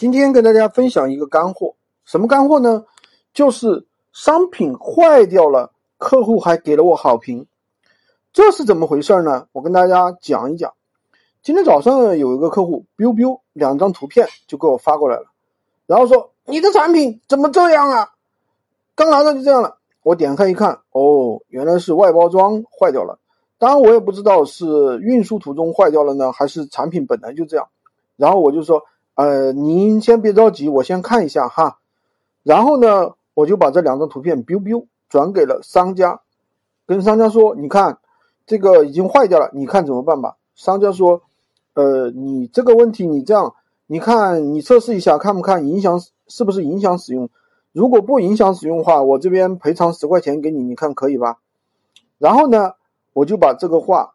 今天跟大家分享一个干货，什么干货呢？就是商品坏掉了，客户还给了我好评，这是怎么回事呢？我跟大家讲一讲。今天早上有一个客户，biu biu 两张图片就给我发过来了，然后说你的产品怎么这样啊？刚拿到就这样了。我点开一看，哦，原来是外包装坏掉了。当然我也不知道是运输途中坏掉了呢，还是产品本来就这样。然后我就说，呃，您先别着急，我先看一下哈。然后呢，我就把这两张图片 biu biu 转给了商家，跟商家说，你看这个已经坏掉了，你看怎么办吧？商家说，呃，你这个问题你这样，你看你测试一下，看不看影响是不是影响使用？如果不影响使用的话，我这边赔偿十块钱给你，你看可以吧？然后呢？我就把这个话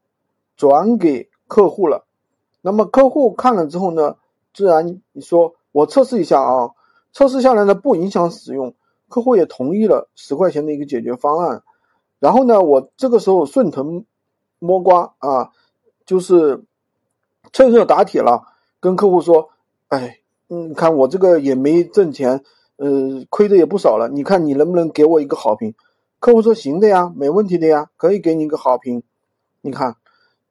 转给客户了，那么客户看了之后呢，自然你说我测试一下啊，测试下来呢不影响使用，客户也同意了十块钱的一个解决方案。然后呢，我这个时候顺藤摸瓜啊，就是趁热打铁了，跟客户说，哎，你看我这个也没挣钱，呃，亏的也不少了，你看你能不能给我一个好评？客户说行的呀，没问题的呀，可以给你一个好评。你看，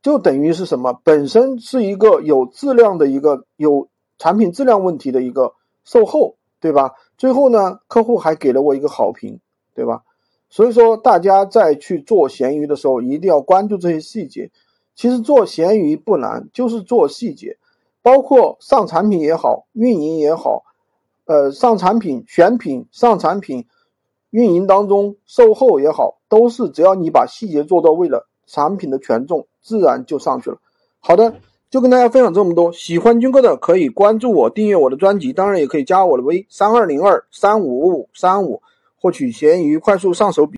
就等于是什么？本身是一个有质量的一个有产品质量问题的一个售后，对吧？最后呢，客户还给了我一个好评，对吧？所以说，大家在去做闲鱼的时候，一定要关注这些细节。其实做闲鱼不难，就是做细节，包括上产品也好，运营也好，呃，上产品、选品、上产品。运营当中，售后也好，都是只要你把细节做到位了，产品的权重自然就上去了。好的，就跟大家分享这么多。喜欢军哥的可以关注我，订阅我的专辑，当然也可以加我的微三二零二三五五三五，获取闲鱼快速上手笔。